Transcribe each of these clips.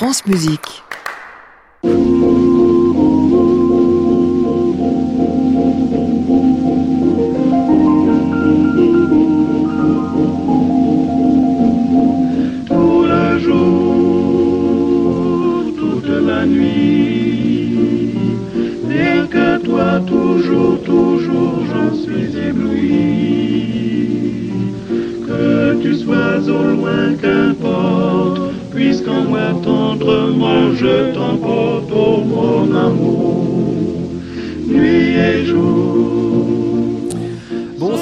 France Musique. Tendrement je t'emporte,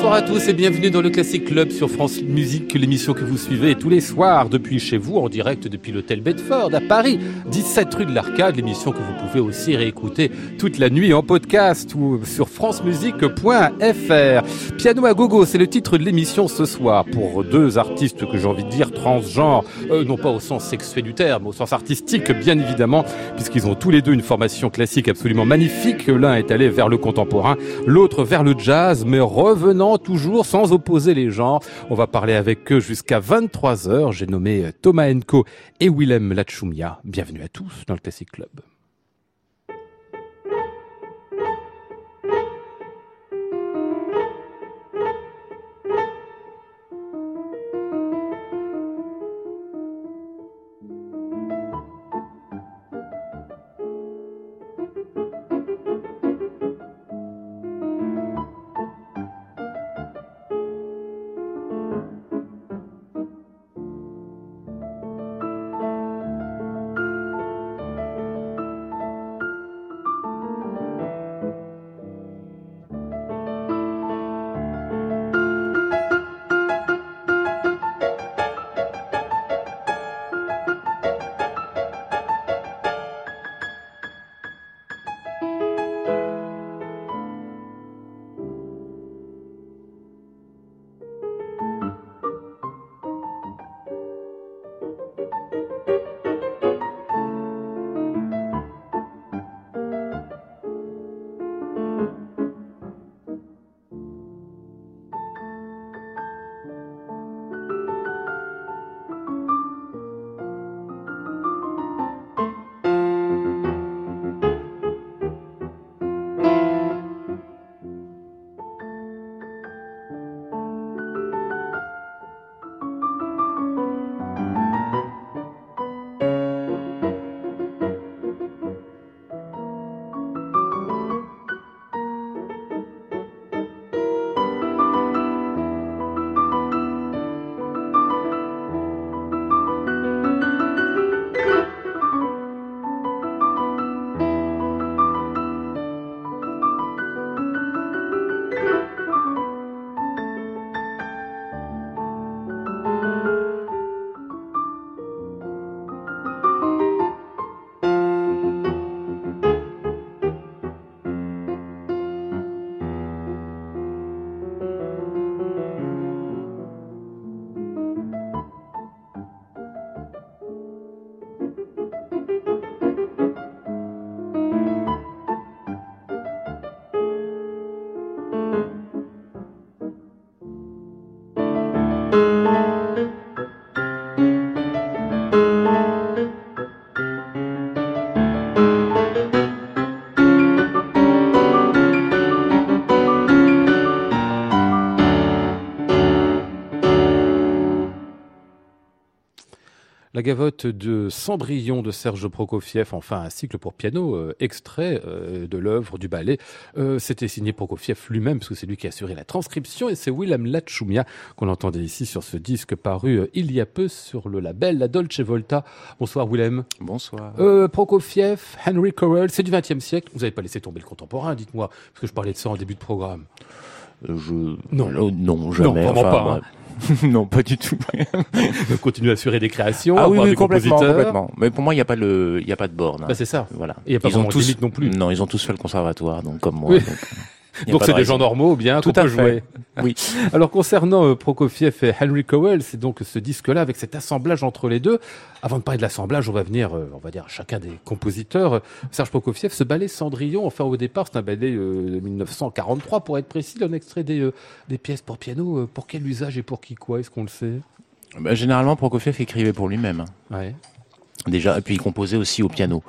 Bonsoir à tous et bienvenue dans le Classic Club sur France Musique, l'émission que vous suivez tous les soirs depuis chez vous, en direct depuis l'hôtel Bedford à Paris, 17 rue de l'Arcade, l'émission que vous pouvez aussi réécouter toute la nuit en podcast ou sur francemusique.fr. Piano à gogo, c'est le titre de l'émission ce soir pour deux artistes que j'ai envie de dire transgenres, euh, non pas au sens sexuel du terme, au sens artistique bien évidemment, puisqu'ils ont tous les deux une formation classique absolument magnifique. L'un est allé vers le contemporain, l'autre vers le jazz, mais revenant toujours sans opposer les genres. On va parler avec eux jusqu'à 23h. J'ai nommé Thomas Enko et Willem Lachumia. Bienvenue à tous dans le Classic Club. La gavotte de Cendrillon de Serge Prokofiev, enfin un cycle pour piano euh, extrait euh, de l'œuvre du ballet. Euh, C'était signé Prokofiev lui-même, parce que c'est lui qui a assuré la transcription, et c'est Willem Lachumia qu'on entendait ici sur ce disque paru il y a peu sur le label La Dolce Volta. Bonsoir Willem. Bonsoir. Prokofiev, Henry Corell, c'est du XXe siècle. Vous n'avez pas laissé tomber le contemporain, dites-moi, parce que je parlais de ça en début de programme. Je... Non. Non, jamais. vraiment pas, hein. non, pas du tout. Continue à assurer des créations, ah oui, oui, complètement, complètement. Mais pour moi, il n'y a pas le, il y a pas de borne. hein. Bah, c'est ça. Voilà. Il y a pas Ils ont tous, non plus. Non, ils ont tous fait le conservatoire, donc comme moi. Oui. donc, a Donc c'est de des gens normaux, bien, Tout à peut fait. jouer. Oui. Alors concernant euh, Prokofiev et Henry Cowell, c'est donc ce disque-là avec cet assemblage entre les deux. Avant de parler de l'assemblage, on va venir, euh, on va dire à chacun des compositeurs. Serge Prokofiev, ce ballet Cendrillon, enfin au départ c'est un ballet euh, de 1943 pour être précis, un extrait des, des pièces pour piano. Pour quel usage et pour qui quoi Est-ce qu'on le sait? Bah, généralement, Prokofiev écrivait pour lui-même. hein. Ouais. déjà. Et puis il composait aussi au piano.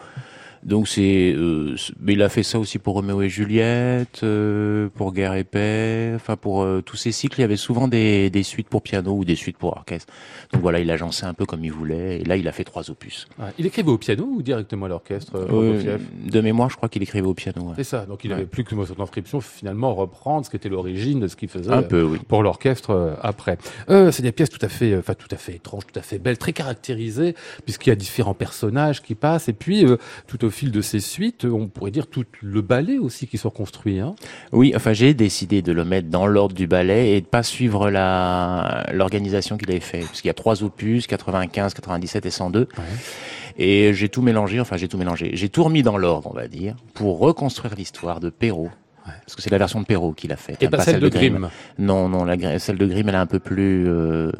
Donc c'est, euh, mais il a fait ça aussi pour Roméo et Juliette, euh, pour Guerre et Paix, enfin pour euh, tous ces cycles, il y avait souvent des, des suites pour piano ou des suites pour orchestre. Donc voilà, il agençait un peu comme il voulait. Et là, il a fait trois opus. Il écrivait au piano ou directement à l'orchestre euh, Euh, de mémoire, je crois qu'il écrivait au piano. ouais. C'est ça, donc il Ouais. avait plus que son inscription finalement reprendre ce qui était l'origine de ce qu'il faisait. Un peu, oui. pour l'orchestre après. Euh, c'est des pièces tout à fait, enfin tout à fait étranges, tout à fait belles, très caractérisées, puisqu'il y a différents personnages qui passent, et puis euh, tout au fil de ces suites, on pourrait dire tout le ballet aussi qui sont construits. Hein. Oui, enfin j'ai décidé de le mettre dans l'ordre du ballet et de pas suivre la l'organisation qu'il avait fait, parce qu'il y a trois opus, 95, 97 et 102. Et j'ai tout mélangé, enfin j'ai tout mélangé, j'ai tout remis dans l'ordre, on va dire, pour reconstruire l'histoire de Perrault. Parce que c'est la version de Perrault qu'il a faite. Et hein, pas celle de Grimm. Non, non, la, celle de Grimm, elle est un peu plus euh,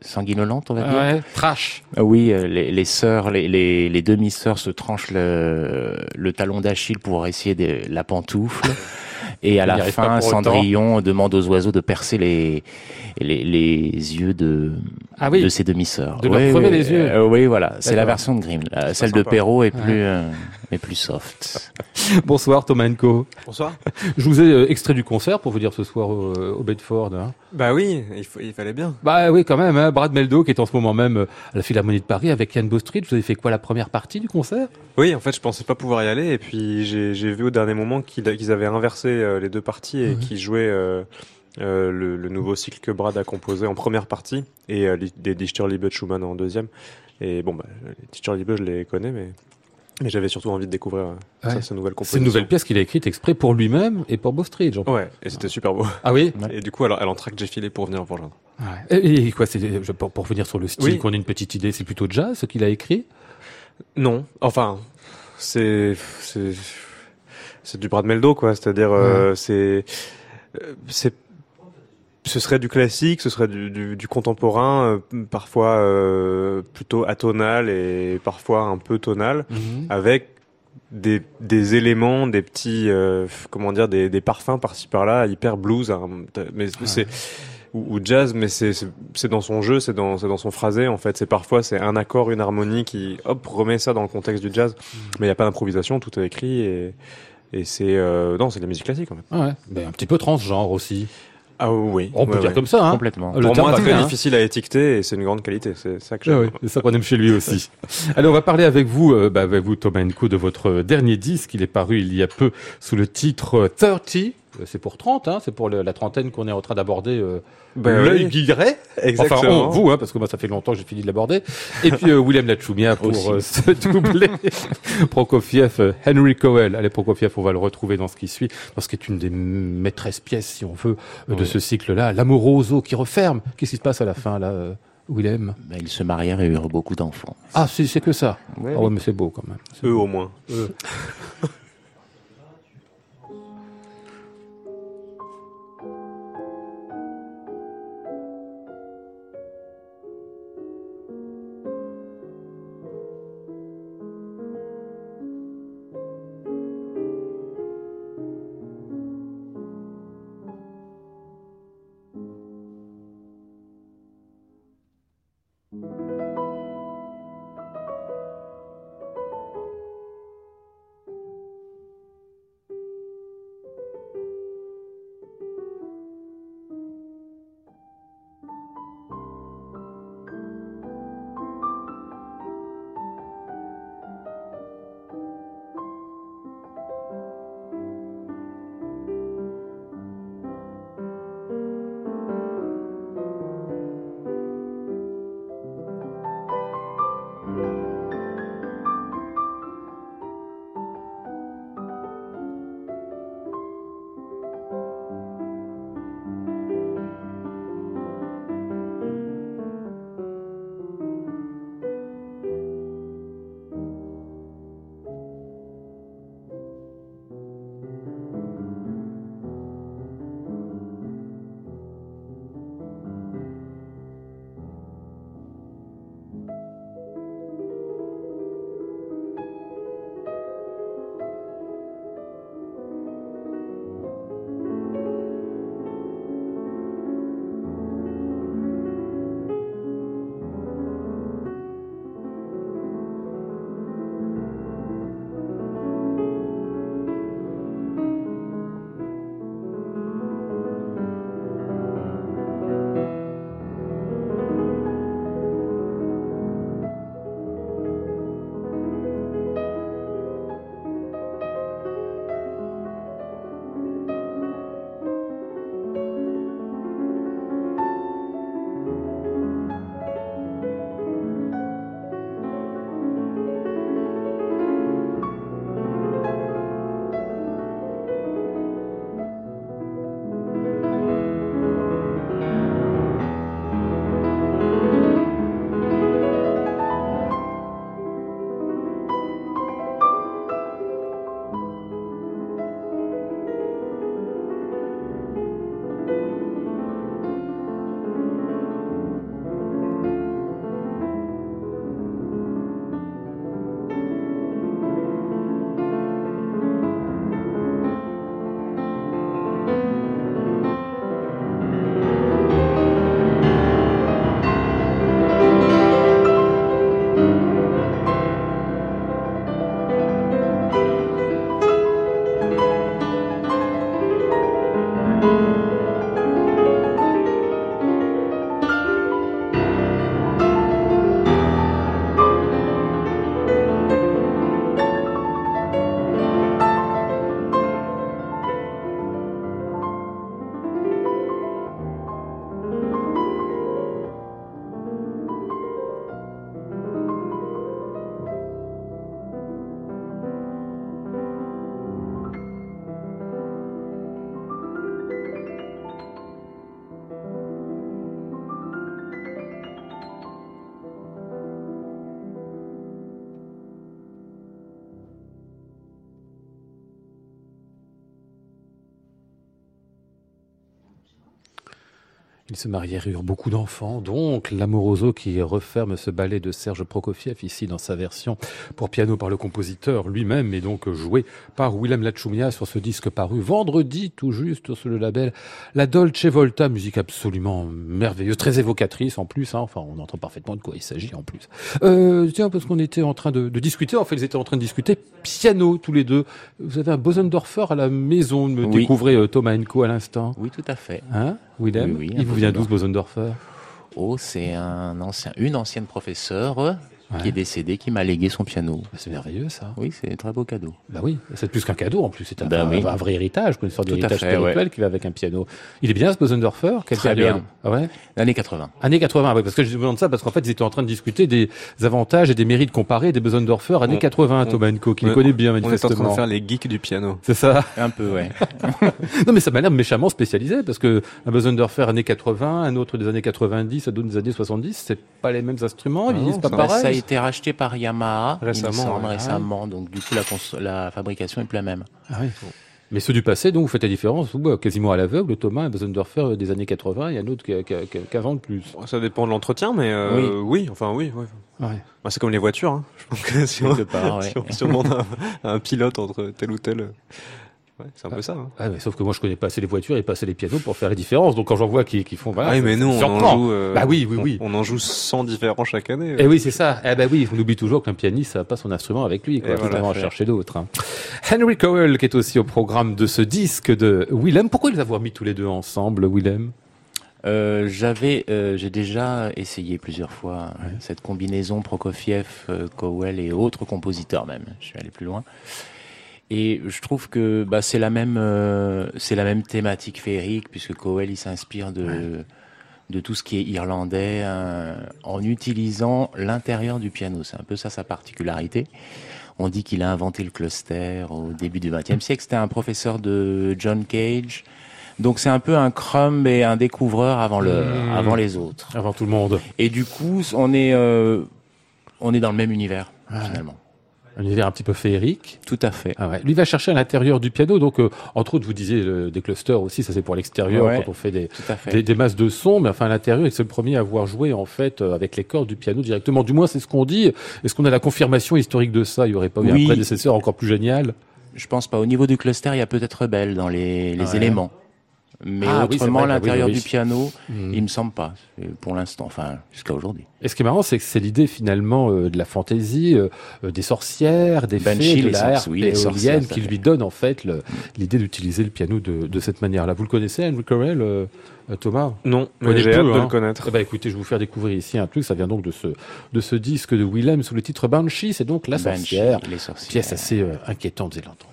sanguinolente, on va dire. Ouais, trash. Ah Oui, euh, les, les sœurs, les, les, les demi-sœurs se tranchent le, le talon d'Achille pour essayer de la pantoufle. Et à la fin, autant. Cendrillon demande aux oiseaux de percer les, les, les yeux de, Ah oui. de ses demi-sœurs. De leur crever les yeux. euh, oui, voilà. C'est la version de Grimm. Celle de. Perrault est Ouais. plus, euh, est plus soft. Bonsoir Thomas Enco. Bonsoir. Je vous ai euh, extrait du concert pour vous dire ce soir au, au Bedford. hein. Bah oui, il, faut- il fallait bien. Bah oui, quand même. Hein. Brad Meldo qui est en ce moment même à la Philharmonie de Paris avec Yann Bostridge. Vous avez fait quoi la première partie du concert? Oui, en fait, je pensais pas pouvoir y aller, et puis j'ai vu au dernier moment qu'ils avaient inversé euh, les deux parties et Mhm. qu'ils jouaient euh, euh, le, le nouveau cycle que Brad a composé en première partie et euh, les, les Dichterliebe de Schumann en deuxième. Et bon, bah, les Dichterliebe, je les connais, mais, mais j'avais surtout envie de découvrir euh, Ouais. ça, ces nouvelles C'est compositions. une nouvelle pièce qu'il a écrite exprès pour lui-même et pour Bostridge. Ouais, et c'était super beau. Ah oui Ouais. Et du coup, alors, elle en traque, j'ai filé pour venir vous rejoindre. Et, et quoi, c'est pour, pour venir sur le style, Oui. qu'on ait une petite idée, c'est plutôt jazz ce qu'il a écrit? Non, enfin, c'est c'est c'est du Brad Meldo quoi. C'est-à-dire, euh, c'est euh, c'est ce serait du classique, ce serait du, du, du contemporain, euh, parfois euh, plutôt atonal et parfois un peu tonal, avec des, des éléments, des petits, euh, comment dire, des, des parfums par-ci par-là, hyper blues, hein, mais c'est ou, ou jazz, mais c'est c'est dans son jeu, c'est dans c'est dans son phrasé en fait. C'est parfois c'est un accord, une harmonie qui hop remet ça dans le contexte du jazz, mais il y a pas d'improvisation, tout est écrit et et c'est euh, non, c'est de la musique classique en fait. Ouais, mais un petit peu transgenre aussi. Ah oui, On peut ouais, dire ouais. comme ça, hein Complètement. Le Pour moi, très bien, hein. difficile à étiqueter et c'est une grande qualité. C'est ça que Ah j'aime. oui, c'est ça qu'on aime chez lui aussi. Allez, on va parler avec vous, euh, bah, avec vous Thomas Enco, de votre dernier disque. Il est paru il y a peu sous le titre euh, 30. Euh, C'est pour 30, hein, c'est pour le- la trentaine qu'on est en train d'aborder. Euh, Ben L'œil oui. guilleret. Exactement. Enfin, on, vous, hein, parce que moi, ça fait longtemps que j'ai fini de l'aborder. Et puis, euh, William Lachumia pour euh, ce doublé. Prokofiev, euh, Henry Cowell. Allez, Prokofiev, on va le retrouver dans ce qui suit, dans ce qui est une des maîtresses pièces, si on veut, euh, de ce cycle-là. L'amoroso qui referme. Qu'est-ce qui se passe à la fin, là, euh, Willem? Ben, ils se marièrent et eurent beaucoup d'enfants. Ah, c'est c'est que ça. Ouais, ah ouais, mais c'est beau quand même. Eux beau. au moins. Ils se marièrent, eurent beaucoup d'enfants, donc l'amoroso qui referme ce ballet de Serge Prokofiev ici dans sa version pour piano par le compositeur lui-même et donc joué par Willem Lachumia sur ce disque paru vendredi tout juste sur le label La Dolce Volta, musique absolument merveilleuse, très évocatrice en plus, hein. enfin on entend parfaitement de quoi il s'agit en plus. Euh, tiens, parce qu'on était en train de, de, discuter, en fait ils étaient en train de discuter piano tous les deux. Vous avez un Bosendorfer à la maison, me Oui. découvrez euh, Thomas Enco à l'instant. Oui, tout à fait. Hein, Willem Oui, Il vous vient d'où Bosendorfer? Oh, c'est un ancien, une ancienne professeure Ouais. qui est décédée, qui m'a légué son piano. Bah, C'est merveilleux ça. Oui, c'est un très beau cadeau. Bah oui, c'est plus qu'un cadeau en plus, c'est un, Bah un- oui. un vrai héritage, quoi, une sorte d'héritage spirituel qui va avec un piano. Il est bien ce Bosendorfer Très période bien. Ah ouais L'année 80. Années 80, oui, parce que je demande ça parce qu'en fait ils étaient en train de discuter des avantages et des mérites comparés des Bosendorfer années On- 80, on- Thomas Enco, qui les connaît bien On est en train de manifestement. faire les geeks du piano. C'est ça Un peu, ouais. Non mais ça m'a l'air méchamment spécialisé parce que un Bosendorfer années 80, un autre des années 90, un autre des années 70, c'est pas les mêmes instruments, ils Ah disent pas ça- pareil. A été racheté par Yamaha il me Récemment, semble, ouais. récemment. Donc du coup, la, la fabrication est plus la même. Ah oui. Mais ceux du passé, donc vous faites la différence, ou quasiment à l'aveugle, Thomas, un Bosendorfer des années 80 et un autre qui- qui- qui- qu'avant de plus. Ça dépend de l'entretien, mais euh, oui. enfin oui. oui. Ouais. Bah, c'est comme les voitures. Hein. Je pense que si on, part, ouais. si on, si on demande un, un pilote entre tel ou tel, euh, ouais, c'est un peu ça. hein. Mais sauf que moi je connais pas assez les voitures et pas assez les pianos pour faire la différence. Donc quand j'en vois qui, qui font voilà, ah oui, mais nous me on en joue. euh, Bah oui, oui, oui. On, on en joue 100 différents chaque année. Eh oui, c'est ça. Eh ben oui, on oublie toujours qu'un pianiste, ça n'a pas son instrument avec lui, quoi. Et Il faut voilà, vraiment en faire. chercher d'autres. hein. Henry Cowell, qui est aussi au programme de ce disque de Willem. Pourquoi les avoir mis tous les deux ensemble, Willem? Euh, j'avais, euh, j'ai déjà essayé plusieurs fois euh, cette combinaison Prokofiev, Cowell et autres compositeurs même. Je suis allé plus loin. Et je trouve que bah, c'est la même, euh, c'est la même thématique féerique puisque Cowell il s'inspire de de tout ce qui est irlandais euh, en utilisant l'intérieur du piano. C'est un peu ça sa particularité. On dit qu'il a inventé le cluster au début du XXe siècle. C'était un professeur de John Cage. Donc c'est un peu un crumb et un découvreur avant le, Mmh. avant les autres. Avant tout le monde. Et du coup, on est, euh, on est dans le même univers finalement. Un univers un petit peu féerique. Tout à fait. Ah ouais. Lui va chercher à l'intérieur du piano. Donc, euh, entre autres, vous disiez euh, des clusters aussi, ça c'est pour l'extérieur Ouais. quand on fait des, fait. des, des masses de son, mais enfin à l'intérieur, c'est le premier à avoir joué en fait euh, avec les cordes du piano directement. Du moins, c'est ce qu'on dit. Est-ce qu'on a la confirmation historique de ça? Il y aurait pas eu Oui. un prédécesseur encore plus génial? Je pense pas. Au niveau du cluster, il y a peut-être Rebelle dans les, les Ouais. éléments. Mais Ah autrement, oui, l'intérieur oui. du piano, Hmm. il me semble pas. C'est Pour l'instant, enfin, jusqu'à aujourd'hui. Et ce qui est marrant, c'est que c'est l'idée finalement euh, de la fantaisie, euh, euh, des sorcières, des Banshee, fées, de les la éolienne qui lui donne en fait le- l'idée d'utiliser le piano de, de cette manière-là. Vous le connaissez, euh, euh, Thomas? Non, mais j'ai hâte de hein. le connaître. Eh ben, écoutez, je vais vous faire découvrir ici un truc. Ça vient donc de ce de ce disque de Willem sous le titre Banshee. C'est donc la sorcière, les sorcières. pièce assez euh, inquiétante, vous allez l'entendre.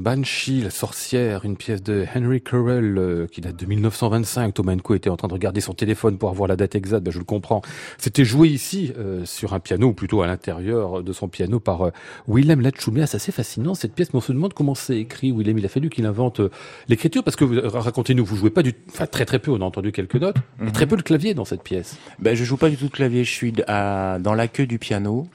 Banshee, la sorcière, une pièce de Henry Currell euh, qui date de 1925. Thomas Enko était en train de regarder son téléphone pour avoir la date exacte, ben, je le comprends. C'était joué ici euh, sur un piano, ou plutôt à l'intérieur de son piano par euh, Willem Lachumia. C'est assez fascinant cette pièce, mais on se demande comment c'est écrit. Willem, il a fallu qu'il invente l'écriture parce que racontez-nous, vous jouez pas du, enfin très très peu. On a entendu quelques notes, mais mhm. très peu de clavier dans cette pièce. Ben je joue pas du tout de clavier. Je suis à, dans la queue du piano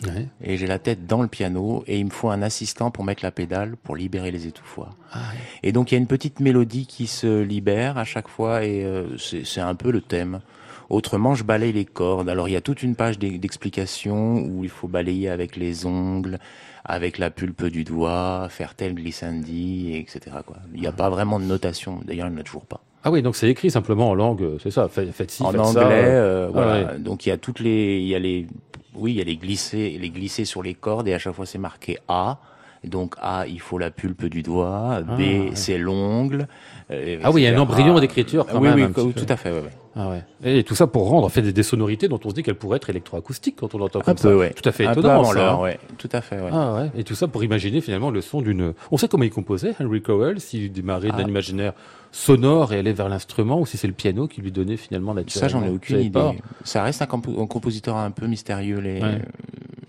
et j'ai la tête dans le piano et il me faut un assistant pour mettre la pédale pour libérer les étouffoirs. Ah et donc il y a une petite mélodie qui se libère à chaque fois et euh, c'est un peu le thème. Autrement, je balaye les cordes. Alors il y a toute une page d'explication où il faut balayer avec les ongles, avec la pulpe du doigt, faire tel glissandi, etc. Quoi. Il n'y a pas vraiment de notation. D'ailleurs, il n'y en a toujours pas. Ah oui, donc c'est écrit simplement en langue, c'est ça, faites, ci, En anglais, euh, ah voilà. Donc il y a toutes les, il y a les, oui, il y a les glissés, les glissés sur les cordes et à chaque fois c'est marqué A. Donc A, il faut la pulpe du doigt. B, ah, c'est l'ongle. Euh, ah oui, il y a un embryon d'écriture quand oui, même. Oui, tout à fait. Ah ouais. Et tout ça pour rendre en fait des, sonorités dont on se dit qu'elles pourraient être électroacoustiques quand on l'entend comme ça. Peu, ouais. Tout à fait étonnant. Un peu ça, hein. ouais. Tout à fait. Ouais. Ah ouais. Et tout ça pour imaginer finalement le son d'une. On sait comment il composait Henry Cowell, s'il démarrait d'un ah. imaginaire sonore et allait vers l'instrument, ou si c'est le piano qui lui donnait finalement la Ça, j'en ai aucune idée. Ça reste un, compositeur un peu mystérieux. Les...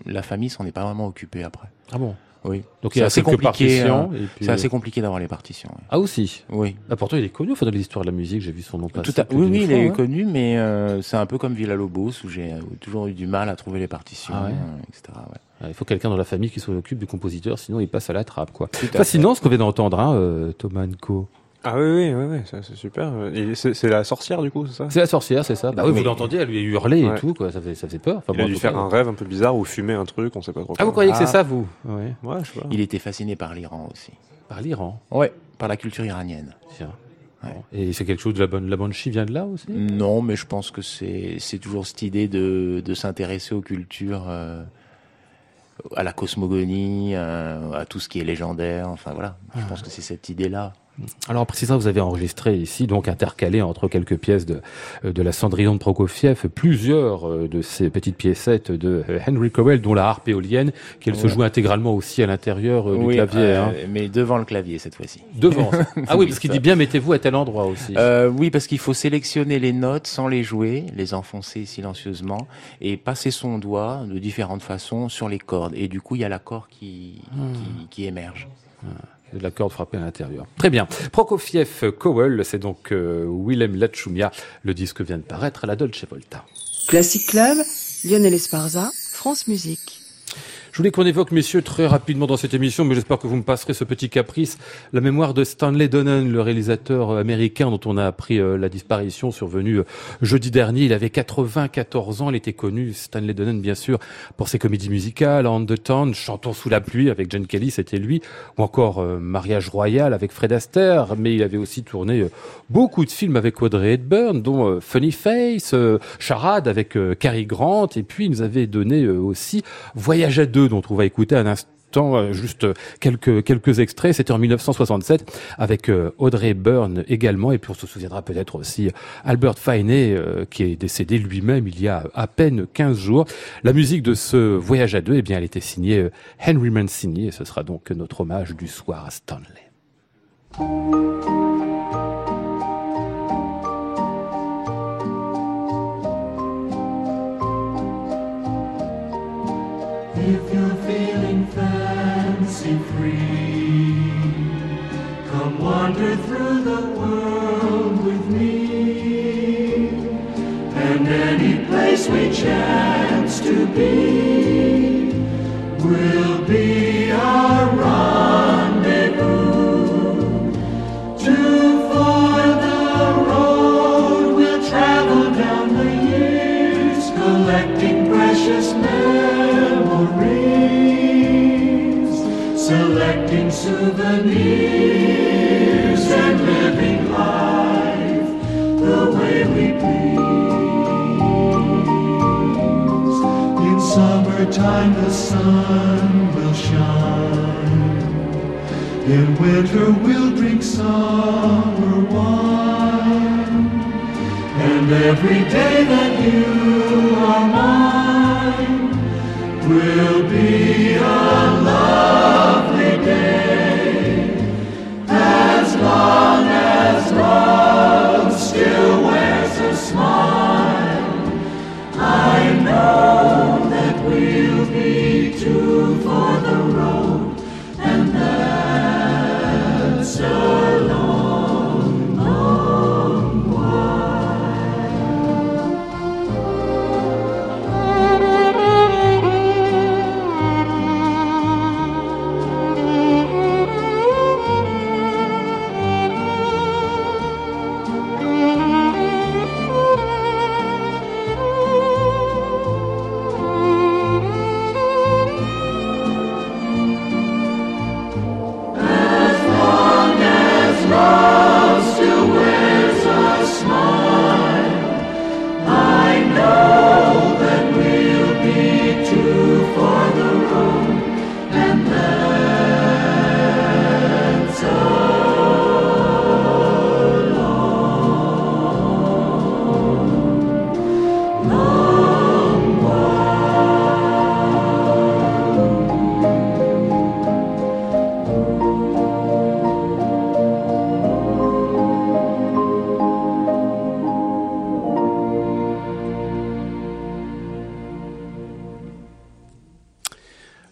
La famille s'en est pas vraiment occupée après. Ah bon? Oui. Donc c'est assez compliqué. Hein. C'est assez compliqué d'avoir les partitions. Ah aussi? Oui. Ah, pourtant il est connu. Enfin, dans l'histoire de la musique, j'ai vu son nom passer. Tout Oui, oui, il est connu, mais euh, c'est un peu comme Villa Lobos où j'ai euh, toujours eu du mal à trouver les partitions, ah euh, etc. Il faut quelqu'un dans la famille qui s'occupe du compositeur, sinon il passe à la trappe, quoi. Fascinant ce qu'on vient d'entendre, hein, Thomas Nko. Ah oui, oui, oui, oui c'est super. C'est la sorcière du coup, c'est ça? C'est la sorcière, c'est ça. Bah oui, vous l'entendiez, elle lui a hurlé et tout, quoi. Ça fait, ça fait peur. Enfin, il a dû faire un rêve un peu bizarre ou fumer un truc, on sait pas trop. Ah, vous croyez que c'est ah. ça, vous? Ouais. ouais, je sais pas. Il était fasciné par l'Iran aussi. Par l'Iran? Ouais, par la culture iranienne. Tiens. Et c'est quelque chose de la bonne, la banshee vient de là aussi? Non, mais je pense que c'est toujours cette idée de, de s'intéresser aux cultures. Euh, à la cosmogonie, euh, à tout ce qui est légendaire. Enfin voilà, je ah. pense que c'est cette idée-là. Alors précisément, vous avez enregistré ici, donc intercalé entre quelques pièces de, euh, de la Cendrillon de Prokofiev, plusieurs euh, de ces petites piécettes de euh, Henry Cowell, dont la harpe éolienne, qu'elle se joue intégralement aussi à l'intérieur du clavier. Hein. Mais devant le clavier cette fois-ci. Devant. ah oui, parce qu'il dit bien mettez-vous à tel endroit aussi. oui, parce qu'il faut sélectionner les notes sans les jouer, les enfoncer silencieusement et passer son doigt de différentes façons sur les cordes. Et du coup, il y a l'accord qui, qui, qui, émerge. Ah de la corde frappée à l'intérieur. Très bien. Prokofiev Cowell, c'est donc euh, Willem Lachumia. Le disque vient de paraître à la Dolce Volta. Classic Club, Lionel Esparza, France Musique. Je voulais qu'on évoque, messieurs, très rapidement dans cette émission, mais j'espère que vous me passerez ce petit caprice, la mémoire de Stanley Donen, le réalisateur euh, américain dont on a appris euh, la disparition survenue euh, jeudi dernier. Il avait 94 ans, il était connu, Stanley Donen, bien sûr, pour ses comédies musicales, On the Town, Chantons sous la pluie avec John Kelly, c'était lui, ou encore Mariage royal avec Fred Astaire, mais il avait aussi tourné beaucoup de films avec Audrey Hepburn, dont Funny Face, Charade avec Cary Grant, et puis il nous avait donné aussi Voyage à deux dont on va écouter un instant euh, juste quelques quelques extraits. C'était en 1967 avec euh, Audrey Byrne également, et puis on se souviendra peut-être aussi Albert Finney euh, qui est décédé lui-même il y a à peine 15 jours. La musique de ce voyage à deux, eh bien, elle était signée Henry Mancini, et ce sera donc notre hommage du soir à Stanley. If you're feeling fancy free, come wander through the world with me. And any place we chance to be will summertime the sun will shine. In winter we'll drink summer wine. And every day that you are mine will be a lovely day Lord.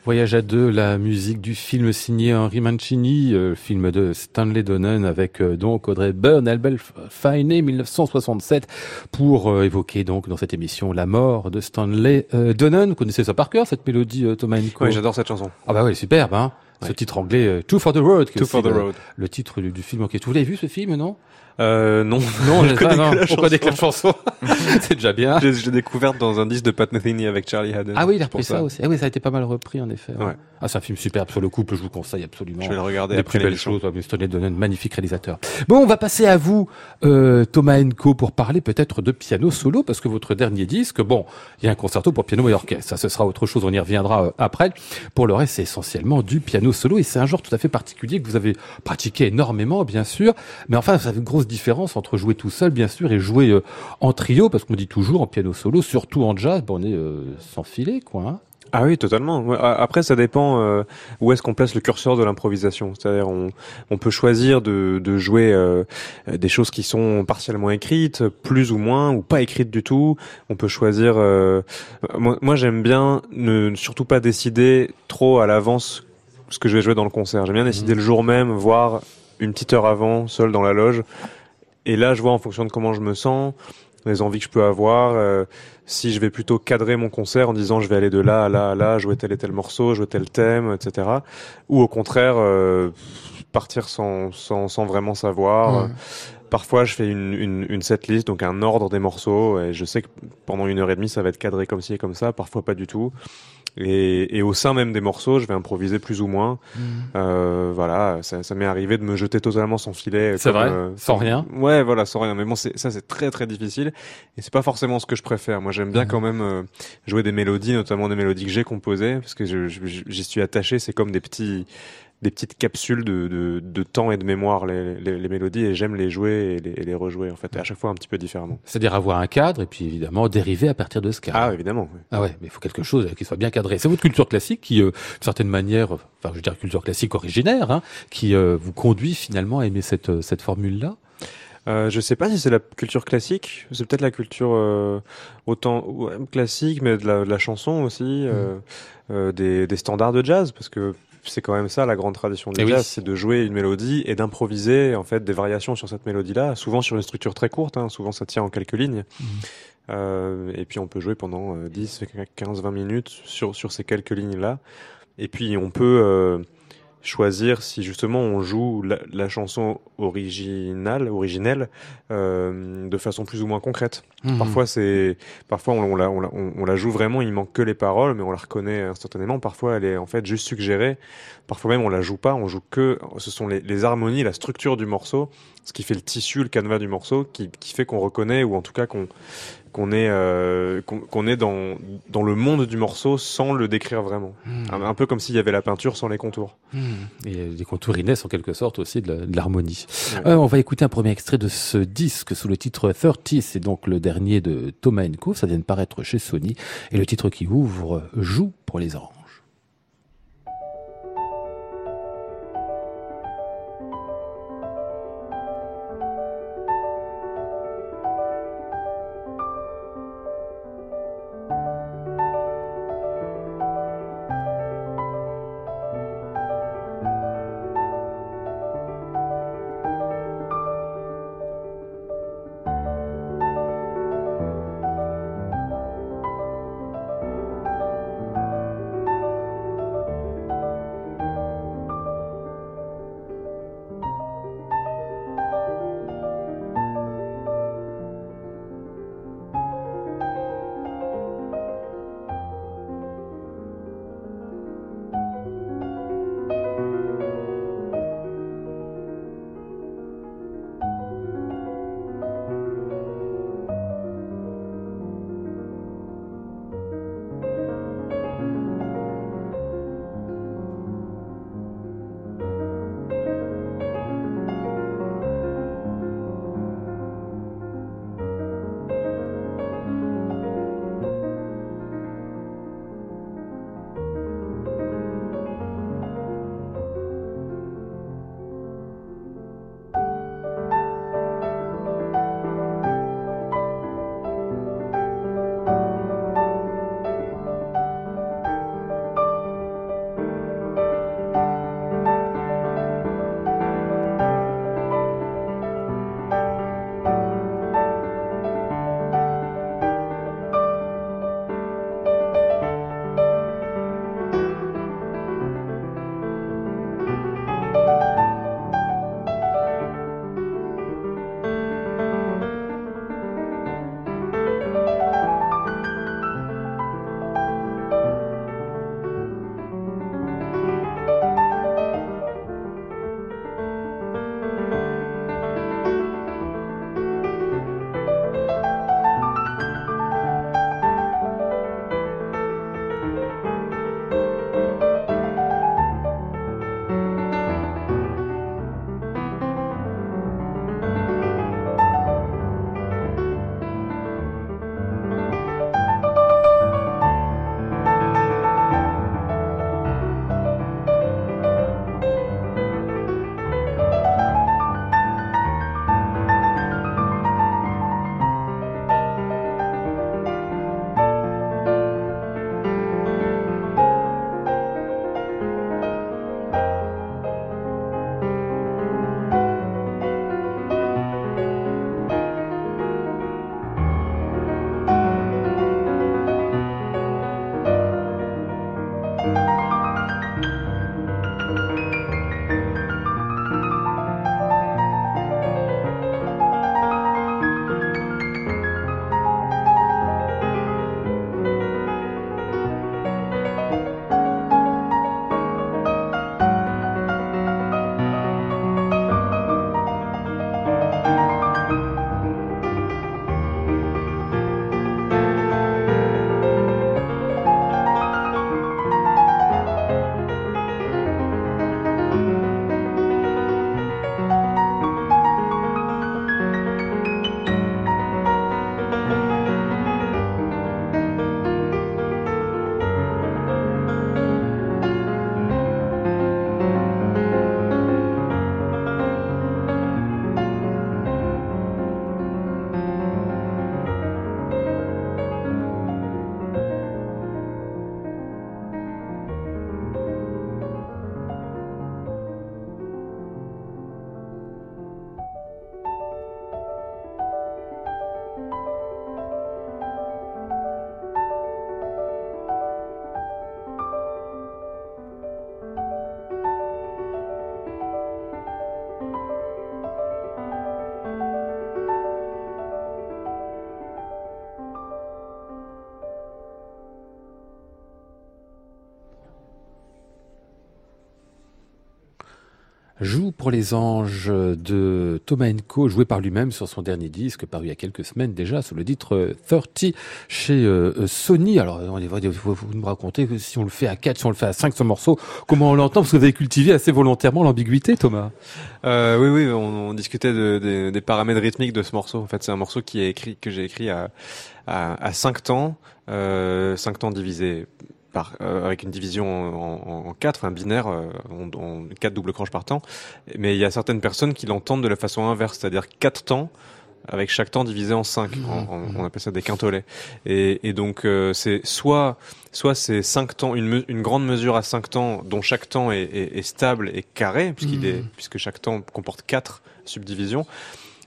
Voyage à deux, la musique du film signé Henri Mancini, euh, film de Stanley Donen avec euh, donc Audrey Byrne, Albel Finney, 1967, pour euh, évoquer donc dans cette émission la mort de Stanley euh, Donen. Vous connaissez ça par cœur, cette mélodie, euh, Thomas Enco Oui, j'adore cette chanson. Ah bah oui, superbe, hein Ce titre anglais, euh, Two for the Road, qui Two for the le, Road. le titre du, du film. Ok, vous l'avez vu ce film, non? Euh, non, Non, je connais pas, non. la on connaît que la chanson. chanson. C'est déjà bien. Je l'ai découverte dans un disque de Pat Metheny avec Charlie Haddon. Ah oui, il a repris ça. aussi. Ah oui, ça a été pas mal repris en effet. Ouais. Ah, c'est un film superbe sur le couple, je vous conseille absolument. Je vais le regarder des après plus belles choses. Ouais, mais Stanley Donen, magnifique réalisateur. Bon, on va passer à vous, euh, Thomas Enco, pour parler peut-être de piano solo, parce que votre dernier disque, bon, il y a un concerto pour piano et orchestre. Ça, ce sera autre chose. On y reviendra euh, après. Pour le reste, c'est essentiellement du piano solo, et c'est un genre tout à fait particulier que vous avez pratiqué énormément, bien sûr. Mais enfin, ça fait une grosse différence entre jouer tout seul, bien sûr, et jouer euh, en trio, parce qu'on dit toujours en piano solo, surtout en jazz, bon, on est euh, sans filet, quoi. hein. Ah oui, totalement. Après, ça dépend euh, où est-ce qu'on place le curseur de l'improvisation. C'est-à-dire, on, on peut choisir de, de jouer euh, des choses qui sont partiellement écrites, plus ou moins, ou pas écrites du tout. On peut choisir. euh, moi, moi, j'aime bien ne surtout pas décider trop à l'avance ce que je vais jouer dans le concert. J'aime bien décider le jour même, voire une petite heure avant, seul dans la loge. Et là, je vois en fonction de comment je me sens, les envies que je peux avoir, euh, si je vais plutôt cadrer mon concert en disant je vais aller de là à là à là, jouer tel et tel morceau, jouer tel thème, etc. Ou au contraire, euh, partir sans, sans, sans vraiment savoir. Parfois, je fais une, une, une setlist, donc un ordre des morceaux, et je sais que pendant une heure et demie, ça va être cadré comme ci et comme ça, parfois pas du tout. Et, et au sein même des morceaux, je vais improviser plus ou moins. Euh, voilà, ça, ça m'est arrivé de me jeter totalement sans filet. C'est vrai? euh, Sans rien? Ouais, voilà, sans rien. Mais bon, ça, c'est très très difficile. Et c'est pas forcément ce que je préfère. Moi, j'aime bien Mhm. quand même euh, jouer des mélodies, notamment des mélodies que j'ai composées, parce que j'y suis attaché. C'est comme des petits, des petites capsules de, de, de temps et de mémoire, les, les, les mélodies, et j'aime les jouer et les, et les rejouer, en fait, à chaque fois un petit peu différemment. C'est-à-dire avoir un cadre et puis évidemment dériver à partir de ce cadre. Ah, évidemment. oui. Ah ouais, mais il faut quelque chose qui soit bien cadré. C'est votre culture classique qui, euh, d'une certaine manière, enfin je veux dire culture classique originaire, hein, qui euh, vous conduit finalement à aimer cette, euh, cette formule-là? Euh, je sais pas si c'est la culture classique, c'est peut-être la culture euh, autant ouais, classique, mais de la, de la chanson aussi, euh, euh, des, des standards de jazz, parce que c'est quand même ça la grande tradition du Eh oui. jazz, c'est de jouer une mélodie et d'improviser en fait des variations sur cette mélodie-là, souvent sur une structure très courte, hein, souvent ça tient en quelques lignes. Euh, et puis on peut jouer pendant euh, 10, 15, 20 minutes sur, sur ces quelques lignes-là. Et puis on peut euh, choisir si justement on joue la, la chanson originale, originelle, euh, de façon plus ou moins concrète. Mhm. Parfois c'est, parfois on, on la, on, la, on- on la joue vraiment, il manque que les paroles, mais on la reconnaît instantanément. Parfois elle est en fait juste suggérée. Parfois même on la joue pas, on joue que, ce sont les, les harmonies, la structure du morceau, ce qui fait le tissu, le canevas du morceau, qui, qui fait qu'on reconnaît ou en tout cas qu'on qu'on est euh, qu'on est dans dans le monde du morceau sans le décrire vraiment. Mhm. Un, un peu comme s'il y avait la peinture sans les contours. Mhm. Et les contours naissent en quelque sorte aussi de l'harmonie. Ouais. Euh, on va écouter un premier extrait de ce disque sous le titre 30, c'est donc le dernier de Thomas Enco, ça vient de paraître chez Sony, et le titre qui ouvre Joue pour les oranges. Les anges de Thomas Enko, joué par lui-même sur son dernier disque, paru il y a quelques semaines déjà, sous le titre 30 chez euh, Sony. Alors, on va vous, vous nous raconter que si on le fait à 4, si on le fait à 5 ce morceau, comment on l'entend? Parce que vous avez cultivé assez volontairement l'ambiguïté, Thomas. Euh, oui, oui, on, discutait de, de, des paramètres rythmiques de ce morceau. En fait, c'est un morceau qui est écrit, que j'ai écrit à, à, à 5 temps, euh, 5 temps divisé euh, avec une division en, en, quatre, un binaire, euh, en, quatre doubles croches par temps. Mais il y a certaines personnes qui l'entendent de la façon inverse, c'est-à-dire quatre temps avec chaque temps divisé en cinq. Mmh. on appelle ça des quintolets. Et, et donc euh, c'est soit soit c'est cinq temps, une, une, grande mesure à cinq temps dont chaque temps est, est, est stable et carré puisqu'il mmh. est puisque chaque temps comporte quatre subdivisions.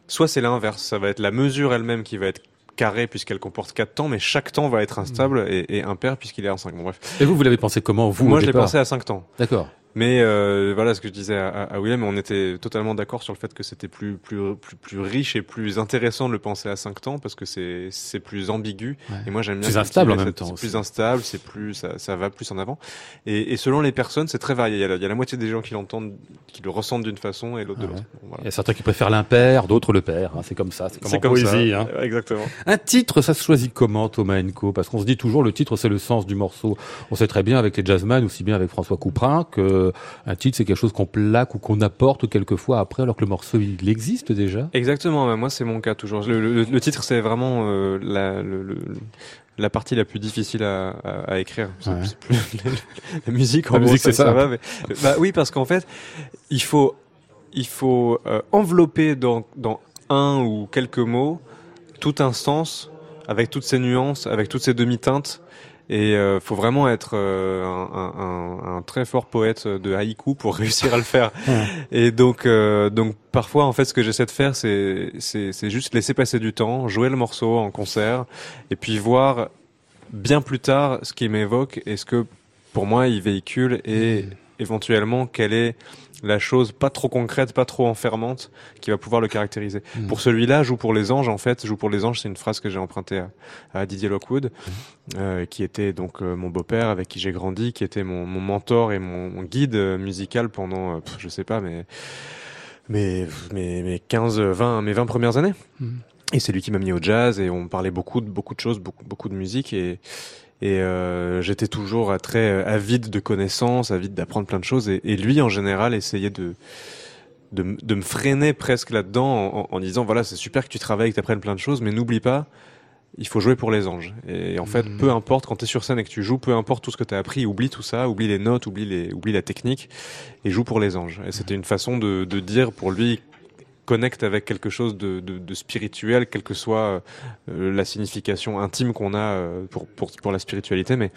Soit c'est l'inverse, ça va être la mesure elle-même qui va être carré puisqu'elle comporte quatre temps, mais chaque temps va être instable et, et impair puisqu'il est en 5. Bon, bref. Et vous, vous l'avez pensé comment vous Moi, je l'ai pensé à 5 temps. D'accord. Mais euh, voilà ce que je disais à, à William, on était totalement d'accord sur le fait que c'était plus, plus, plus, plus riche et plus intéressant de le penser à 5 temps parce que c'est, c'est plus ambigu. Ouais. Et moi j'aime bien. Plus instable en même temps. C'est plus instable, c'est plus, ça, ça va plus en avant. Et, et selon les personnes, c'est très varié. Il y, a la, il y, a la, moitié des gens qui l'entendent, qui le ressentent d'une façon et l'autre ah de l'autre. Ouais. Bon, voilà. Il y a certains qui préfèrent l'impair, d'autres le pair. Hein. C'est comme ça. C'est comme, en comme poésie. Ça. Hein. Exactement. Un titre, ça se choisit comment, Thomas Enco? Parce qu'on se dit toujours le titre, c'est le sens du morceau. On sait très bien avec les jazzman, aussi bien avec François Couperin, que un titre, c'est quelque chose qu'on plaque ou qu'on apporte quelquefois après, alors que le morceau il existe déjà. Exactement, moi c'est mon cas toujours. Le, le, le titre c'est vraiment euh, la, le, la partie la plus difficile à, à, à écrire. Ouais. Plus, la musique, en la gros, musique, ça, ça, ça va. Mais, bah oui, parce qu'en fait, il faut il faut euh, envelopper dans, dans un ou quelques mots toute instance avec toutes ces nuances, avec toutes ces demi-teintes et euh, faut vraiment être euh, un, un, un, très fort poète de haïku pour réussir à le faire. Et donc, euh, donc parfois, en fait, ce que j'essaie de faire, c'est, c'est, c'est juste laisser passer du temps, jouer le morceau en concert, et puis voir bien plus tard ce qui m'évoque et ce que, pour moi, il véhicule et mmh. Éventuellement quelle est la chose pas trop concrète, pas trop enfermante, qui va pouvoir le caractériser. Mmh. Pour celui-là, joue pour les anges. En fait, joue pour les anges, c'est une phrase que j'ai empruntée à, à, Didier Lockwood, mmh. euh, qui était donc euh, mon beau-père avec qui j'ai grandi, qui était mon, mon, mentor et mon, mon guide musical pendant, euh, je sais pas, mais mes, mes, mes 15, 20, mes 20 premières années. Mmh. Et c'est lui qui m'a mis au jazz et on parlait beaucoup de beaucoup de choses, beaucoup, beaucoup de musique et et euh, j'étais toujours très avide de connaissances, avide d'apprendre plein de choses. Et, et, lui, en général, essayait de, de, de me freiner presque là-dedans en, en, disant voilà, c'est super que tu travailles, que tu apprennes plein de choses, mais n'oublie pas, il faut jouer pour les anges. Et en fait, mmh. peu importe quand tu es sur scène et que tu joues, peu importe tout ce que tu as appris, oublie tout ça, oublie les notes, oublie, les, oublie la technique et joue pour les anges. Et c'était une façon de, de dire pour lui connecte avec quelque chose de, de, de spirituel, quelle que soit euh, la signification intime qu'on a euh, pour, pour, pour la spiritualité. Mais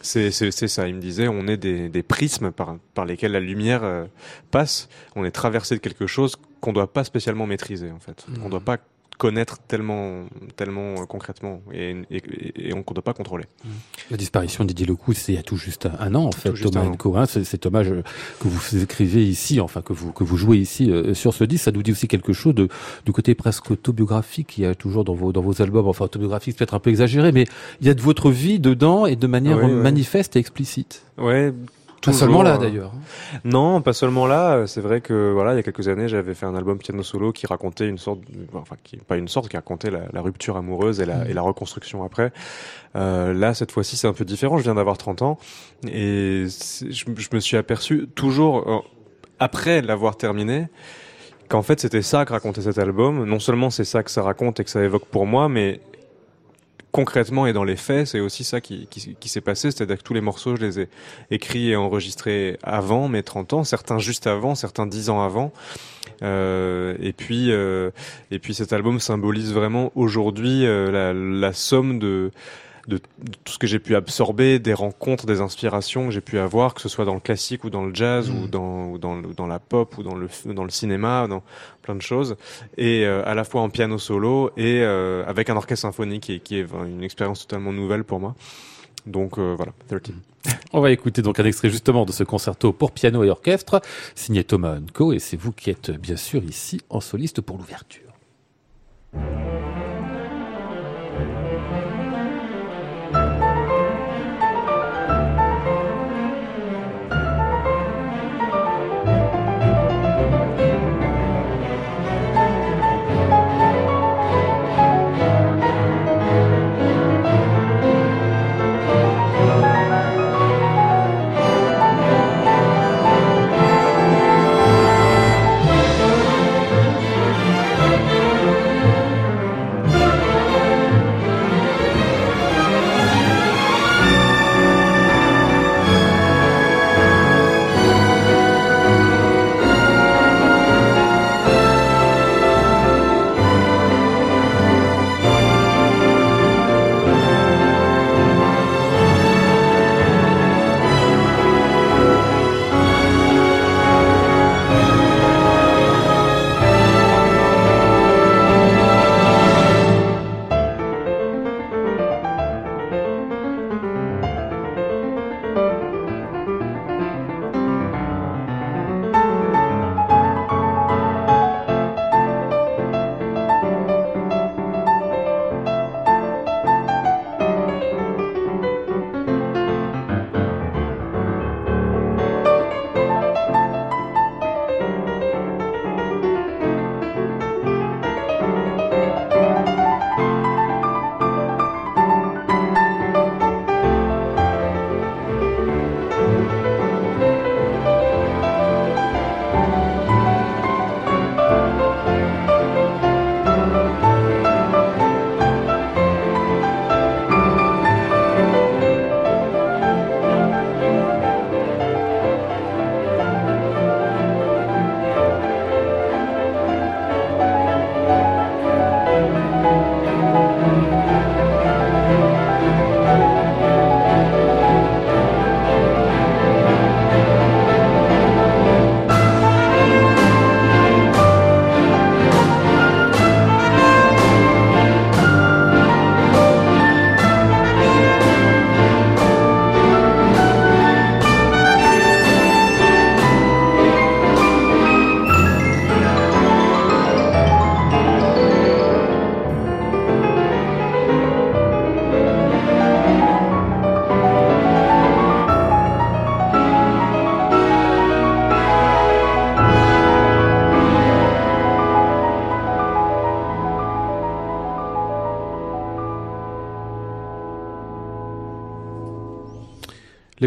c'est ça, il me disait, on est des, des prismes par, par lesquels la lumière euh, passe, on est traversé de quelque chose qu'on ne doit pas spécialement maîtriser en fait. Mmh. On ne doit pas connaître tellement, tellement euh, concrètement et, et, et on ne doit pas contrôler. La disparition de Didier Lecoux, c'est il y a tout juste un an en fait. Thomas. Enco, hein, c'est cet hommage euh, que vous écrivez ici, enfin que vous que vous jouez ici euh, sur ce disque, ça nous dit aussi quelque chose de du côté presque autobiographique qu'il y a toujours dans vos dans vos albums. Enfin autobiographique, c'est peut-être un peu exagéré, mais il y a de votre vie dedans et de manière ouais. manifeste et explicite. Ouais. Pas seulement là euh, d'ailleurs. Non, pas seulement là. C'est vrai que voilà, il y a quelques années, j'avais fait un album piano solo qui racontait une sorte, de- enfin, qui pas une sorte, qui racontait la, la rupture amoureuse et la, et la reconstruction après. Euh, là, cette fois-ci, c'est un peu différent. Je viens d'avoir 30 ans et je, je me suis aperçu toujours euh, après l'avoir terminé qu'en fait, c'était ça que racontait cet album. Non seulement c'est ça que ça raconte et que ça évoque pour moi, mais concrètement et dans les faits, c'est aussi ça qui, s'est passé, c'est-à-dire que tous les morceaux, je les ai écrits et enregistrés avant mes 30 ans, certains juste avant, certains 10 ans avant. Euh, et puis, euh, et puis cet album symbolise vraiment aujourd'hui euh, la somme de, de, tout ce que j'ai pu absorber, des rencontres, des inspirations que j'ai pu avoir, que ce soit dans le classique ou dans le jazz ou dans, ou dans, le- dans la pop ou dans le, dans le cinéma, dans plein de choses, et euh, à la fois en piano solo et euh, avec un orchestre symphonique qui est, qui est une expérience totalement nouvelle pour moi. Donc euh, voilà, 13. On va écouter donc un extrait justement de ce concerto pour piano et orchestre signé Thomas Unco et c'est vous qui êtes bien sûr ici en soliste pour l'ouverture.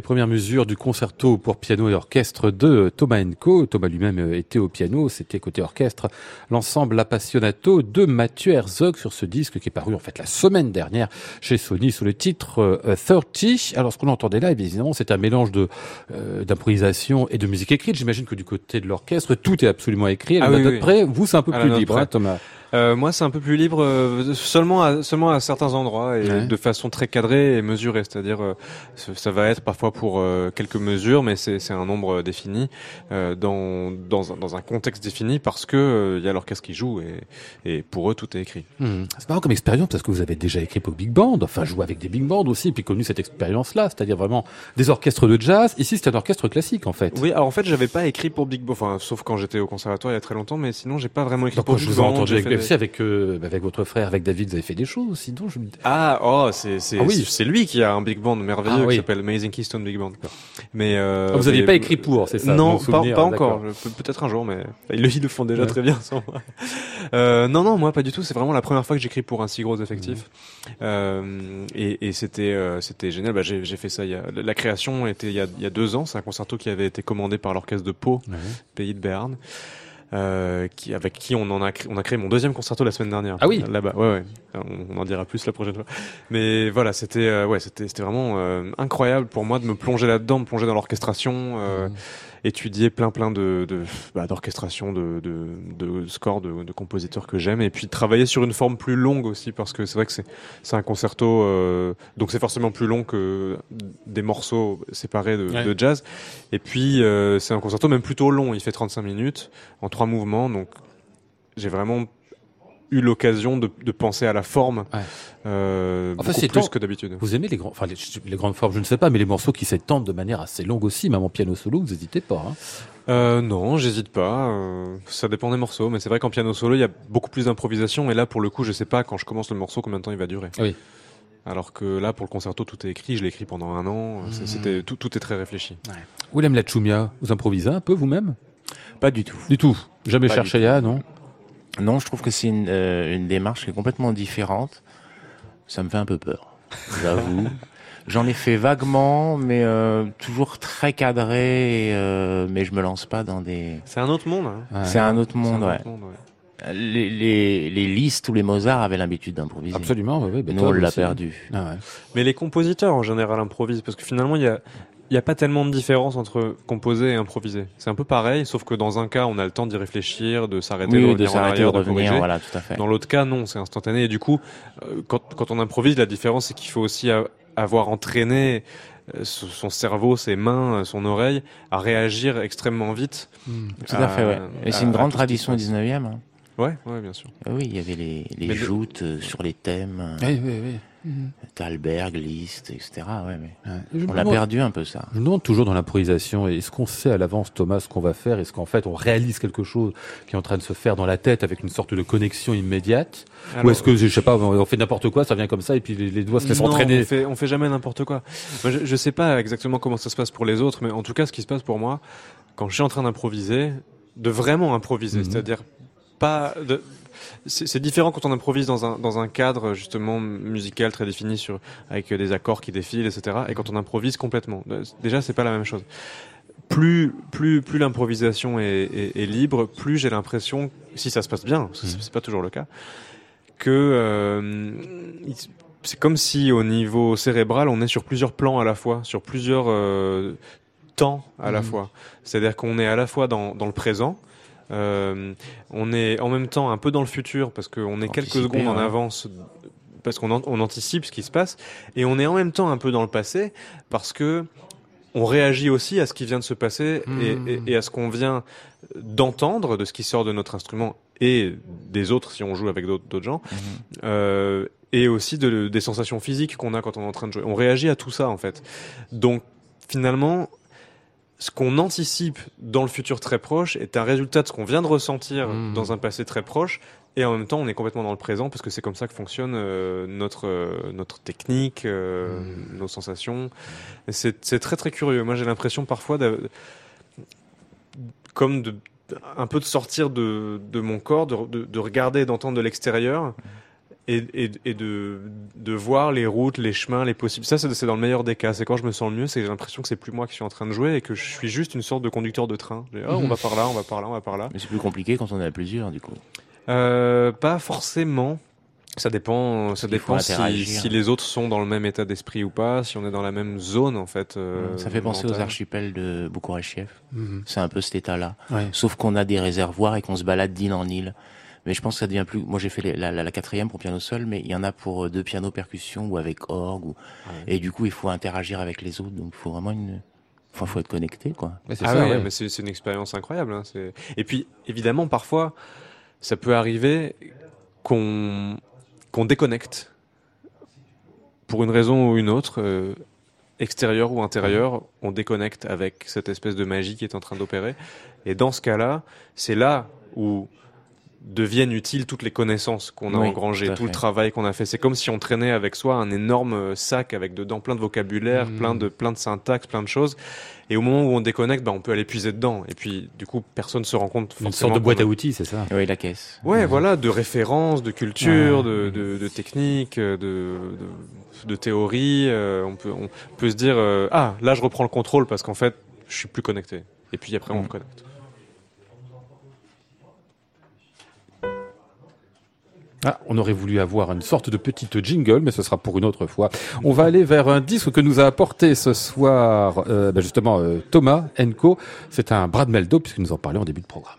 Les premières mesures du concerto pour piano et orchestre de Thomas Enco. Thomas lui-même euh, était au piano, c'était côté orchestre. L'ensemble Appassionato de Mathieu Herzog sur ce disque qui est paru en fait la semaine dernière chez Sony sous le titre euh, 30. Alors ce qu'on entendait là, évidemment, c'est un mélange de euh, d'improvisation et de musique écrite. J'imagine que du côté de l'orchestre, tout est absolument écrit. À Ah oui, note oui. près, vous c'est un peu À plus libre, hein, Thomas. Euh, moi, c'est un peu plus libre, euh, seulement à, seulement à certains endroits et Ouais. de façon très cadrée et mesurée. C'est-à-dire, euh, ça va être parfois pour euh, quelques mesures, mais c'est c'est un nombre défini euh, dans dans un, dans un contexte défini parce que euh, il y a l'orchestre qui joue et et pour eux tout est écrit. Hmm. C'est marrant comme expérience parce que vous avez déjà écrit pour Big Band, enfin joué avec des Big Bands aussi, et puis connu cette expérience-là, c'est-à-dire vraiment des orchestres de jazz. Ici, c'est un orchestre classique en fait. Oui, alors en fait, j'avais pas écrit pour Big Band, enfin sauf quand j'étais au conservatoire il y a très longtemps, mais sinon j'ai pas vraiment écrit Donc, pour Big Band, j'ai fait aussi avec, euh, avec votre frère, avec David, vous avez fait des choses. Je me Ah, oh, c'est c'est Ah oui. c'est lui qui a un big band merveilleux Ah oui. qui s'appelle Amazing Keystone Big Band. Mais euh, Ah, vous aviez mais- pas écrit pour, c'est ça Non, pas, encore. Peut-être un jour, mais ils le, font déjà Ouais. très bien sans moi. Euh, non, non, moi pas du tout. C'est vraiment la première fois que j'écris pour un si gros effectif. Mmh. Euh, et et c'était c'était génial. Bah, j'ai j'ai fait ça. Il y a, la création était il y a, il y a deux ans. C'est un concerto qui avait été commandé par l'orchestre de Pau, pays de Berne. Euh, qui, avec qui on en a créé, on a créé mon deuxième concerto la semaine dernière. Ah oui. Là-bas, ouais, ouais. On, on en dira plus la prochaine fois. Mais voilà, c'était, euh, ouais, c'était, c'était vraiment euh, incroyable pour moi de me plonger là-dedans, me plonger dans l'orchestration, euh, Mhm. Étudier plein, plein de, de bah, d'orchestration, de, de, de scores, de, de compositeurs que j'aime, et puis travailler sur une forme plus longue aussi, parce que c'est vrai que c'est, c'est un concerto, euh, donc c'est forcément plus long que des morceaux séparés de, Ouais. de jazz. Et puis euh, c'est un concerto même plutôt long, il fait 35 minutes en trois mouvements, donc j'ai vraiment eu l'occasion de, de penser à la forme Ouais. euh, Enfin, beaucoup plus que d'habitude. Vous aimez les grands, enfin les, les grandes formes, je ne sais pas, mais les morceaux qui s'étendent de manière assez longue aussi, même en piano solo, vous n'hésitez pas. Hein. Euh, non, j'hésite pas. euh, ça dépend des morceaux, mais c'est vrai qu'en piano solo, il y a beaucoup plus d'improvisation. Et là, pour le coup, je sais pas quand je commence le morceau combien de temps il va durer. Oui. Alors que là, pour le concerto, tout est écrit. Je l'ai écrit pendant un an. c'est- Mhm. C'était tout, tout est très réfléchi. Willem Lachumia, vous improvisez un peu vous-même? Pas du tout. Du tout. Jamais Pas cherché à, non? Non, je trouve que c'est une, euh, une démarche qui est complètement différente. Ça me fait un peu peur, j'avoue. J'en ai fait vaguement, mais euh, toujours très cadré, et, euh, mais je me lance pas dans des... C'est un autre monde. hein. Ouais. C'est un autre monde, un ouais. autre monde, ouais. Les, les, les Liszt ou les Mozart avaient l'habitude d'improviser. Absolument, oui, oui. Nous, on l'a perdu. Ah ouais. Mais les compositeurs en général improvisent parce que finalement, il y a n'y a pas tellement de différence entre composer et improviser. C'est un peu pareil, sauf que dans un cas, on a le temps d'y réfléchir, de s'arrêter, Oui, de de s'arrêter, de arrière, de revenir, voilà, tout à fait. Dans l'autre cas, non, c'est instantané. Et du coup, euh, quand, quand on improvise, la différence, c'est qu'il faut aussi a- avoir entraîné euh, son cerveau, ses mains, euh, son oreille à réagir extrêmement vite. Tout à fait, ouais. Et c'est une à grande tradition au passe. 19e. hein. Ouais, ouais, bien sûr. Ah Oui, il y avait les, joutes sur les thèmes, Oui, oui, oui. Thalberg, Liszt, etc. Ouais, mais Ouais. Je me on a demande- perdu un peu ça. Je me demande toujours dans l'improvisation, est-ce qu'on sait à l'avance, Thomas, ce qu'on va faire? Est-ce qu'en fait, on réalise quelque chose qui est en train de se faire dans la tête avec une sorte de connexion immédiate? Ou est-ce que, je sais pas, on fait n'importe quoi, ça vient comme ça et puis les, les doigts se laissent Non, entraîner? On fait, on fait jamais n'importe quoi. Moi, je, je sais pas exactement comment ça se passe pour les autres, mais en tout cas, ce qui se passe pour moi, quand je suis en train d'improviser, de vraiment improviser, Mhm. c'est-à-dire pas de. C'est différent quand on improvise dans un dans un cadre justement musical très défini sur avec des accords qui défilent, etc. Et quand on improvise complètement, Euh, déjà c'est pas la même chose. Plus plus plus l'improvisation est, est, est libre, plus j'ai l'impression, si ça se passe bien, c'est c'est pas toujours le cas, que euh, c'est comme si au niveau cérébral, on est sur plusieurs plans à la fois, sur plusieurs euh, temps à la Mhm. fois. C'est-à-dire qu'on est à la fois dans, dans le présent, on est en même temps un peu dans le futur parce qu'on est quelques secondes en avance parce qu'on an- on anticipe ce qui se passe et on est en même temps un peu dans le passé parce que on réagit aussi à ce qui vient de se passer et, et- et à ce qu'on vient d'entendre de ce qui sort de notre instrument et des autres si on joue avec d'autres d'autres gens Mhm. euh, et aussi de, des sensations physiques qu'on a quand on est en train de jouer. On réagit à tout ça en fait. Donc finalement, ce qu'on anticipe dans le futur très proche est un résultat de ce qu'on vient de ressentir Mhm. dans un passé très proche. Et en même temps, on est complètement dans le présent parce que c'est comme ça que fonctionne euh, notre euh, notre technique, euh, nos sensations. C'est très très curieux. Moi, j'ai l'impression parfois comme de un peu de sortir de, de mon corps, de, de, de regarder, d'entendre de l'extérieur et, et, et de, de voir les routes, les chemins, les possibles. Ça, c'est dans le meilleur des cas. C'est quand je me sens le mieux, c'est que j'ai l'impression que c'est plus moi qui suis en train de jouer et que je suis juste une sorte de conducteur de train. Dis, Oh, on va par là, on va par là, on va par là. Mais c'est plus compliqué quand on est à plusieurs, du coup. Euh, pas forcément. Ça dépend, ça dépend si, les autres sont dans le même état d'esprit ou pas, si on est dans la même zone en fait. euh, ça fait penser aux archipels de Bukureshiev. Mhm. C'est un peu cet état-là. Ouais. Sauf qu'on a des réservoirs et qu'on se balade d'île en île. Mais je pense que ça devient plus. Moi, j'ai fait la, la, la quatrième pour piano seul, mais il y en a pour euh, deux pianos percussion ou avec orgue. Ou... Et du coup, il faut interagir avec les autres. Donc, il faut vraiment une. Enfin, faut être connecté, quoi. C'est Ah ça, ouais, ouais. mais c'est une expérience incroyable. hein, Et puis, évidemment, parfois, ça peut arriver qu'on qu'on déconnecte pour une raison ou une autre, euh, extérieure ou intérieure, on déconnecte avec cette espèce de magie qui est en train d'opérer. Et dans ce cas-là, c'est là où deviennent utiles toutes les connaissances qu'on a Oui, engrangées, tout le travail qu'on a fait. C'est comme si on traînait avec soi un énorme euh, sac avec dedans plein de vocabulaire, Mhm. plein de plein de syntaxe, plein de choses. Et au moment où on déconnecte, bah, on peut aller puiser dedans. Et puis, du coup, personne se rend compte Une sorte de boîte à outils, c'est ça? Oui, la caisse. Ouais, voilà, de références, de culture, Ouais. de, de, de techniques, euh, de, de, de théories. euh, on, peut, on peut se dire, euh, ah, là, je reprends le contrôle parce qu'en fait, je suis plus connecté. Et puis après, on Mhm. reconnecte. Ah, on aurait voulu avoir une sorte de petite jingle, mais ce sera pour une autre fois. On va aller vers un disque que nous a apporté ce soir, euh, ben justement, euh, Thomas Enco. C'est un Brad Meldo, puisque nous en parlions en début de programme.